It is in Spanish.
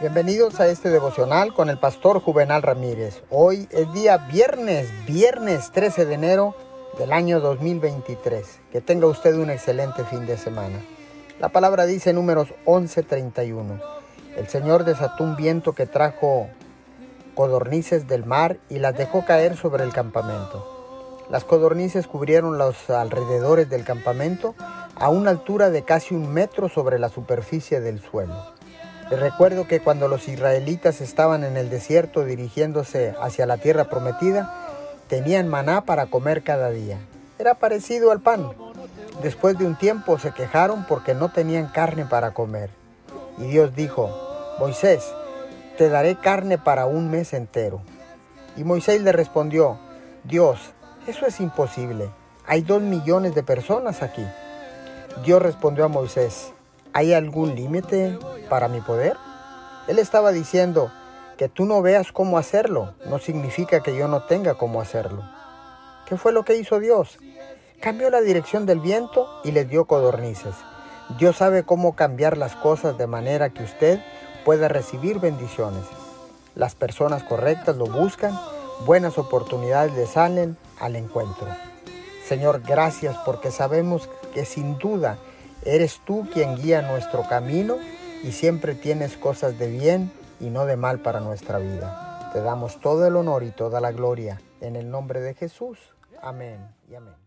Bienvenidos a este devocional con el pastor Juvenal Ramírez. Hoy es día viernes, viernes 13 de enero del año 2023. Que tenga usted un excelente fin de semana. La palabra dice números 11:31. El Señor desató un viento que trajo codornices del mar y las dejó caer sobre el campamento. Las codornices cubrieron los alrededores del campamento a una altura de casi un metro sobre la superficie del suelo. Les recuerdo que cuando los israelitas estaban en el desierto dirigiéndose hacia la tierra prometida, tenían maná para comer cada día. Era parecido al pan. Después de un tiempo se quejaron porque no tenían carne para comer. Y Dios dijo, Moisés, te daré carne para un mes entero. Y Moisés le respondió, Dios, eso es imposible. Hay dos millones de personas aquí. Dios respondió a Moisés, ¿hay algún límite para mi poder? Él estaba diciendo, que tú no veas cómo hacerlo no significa que yo no tenga cómo hacerlo. ¿Qué fue lo que hizo Dios? Cambió la dirección del viento y les dio codornices. Dios sabe cómo cambiar las cosas de manera que usted pueda recibir bendiciones. Las personas correctas lo buscan, buenas oportunidades le salen al encuentro. Señor, gracias porque sabemos que sin duda eres tú quien guía nuestro camino y siempre tienes cosas de bien y no de mal para nuestra vida. Te damos todo el honor y toda la gloria en el nombre de Jesús. Amén y amén.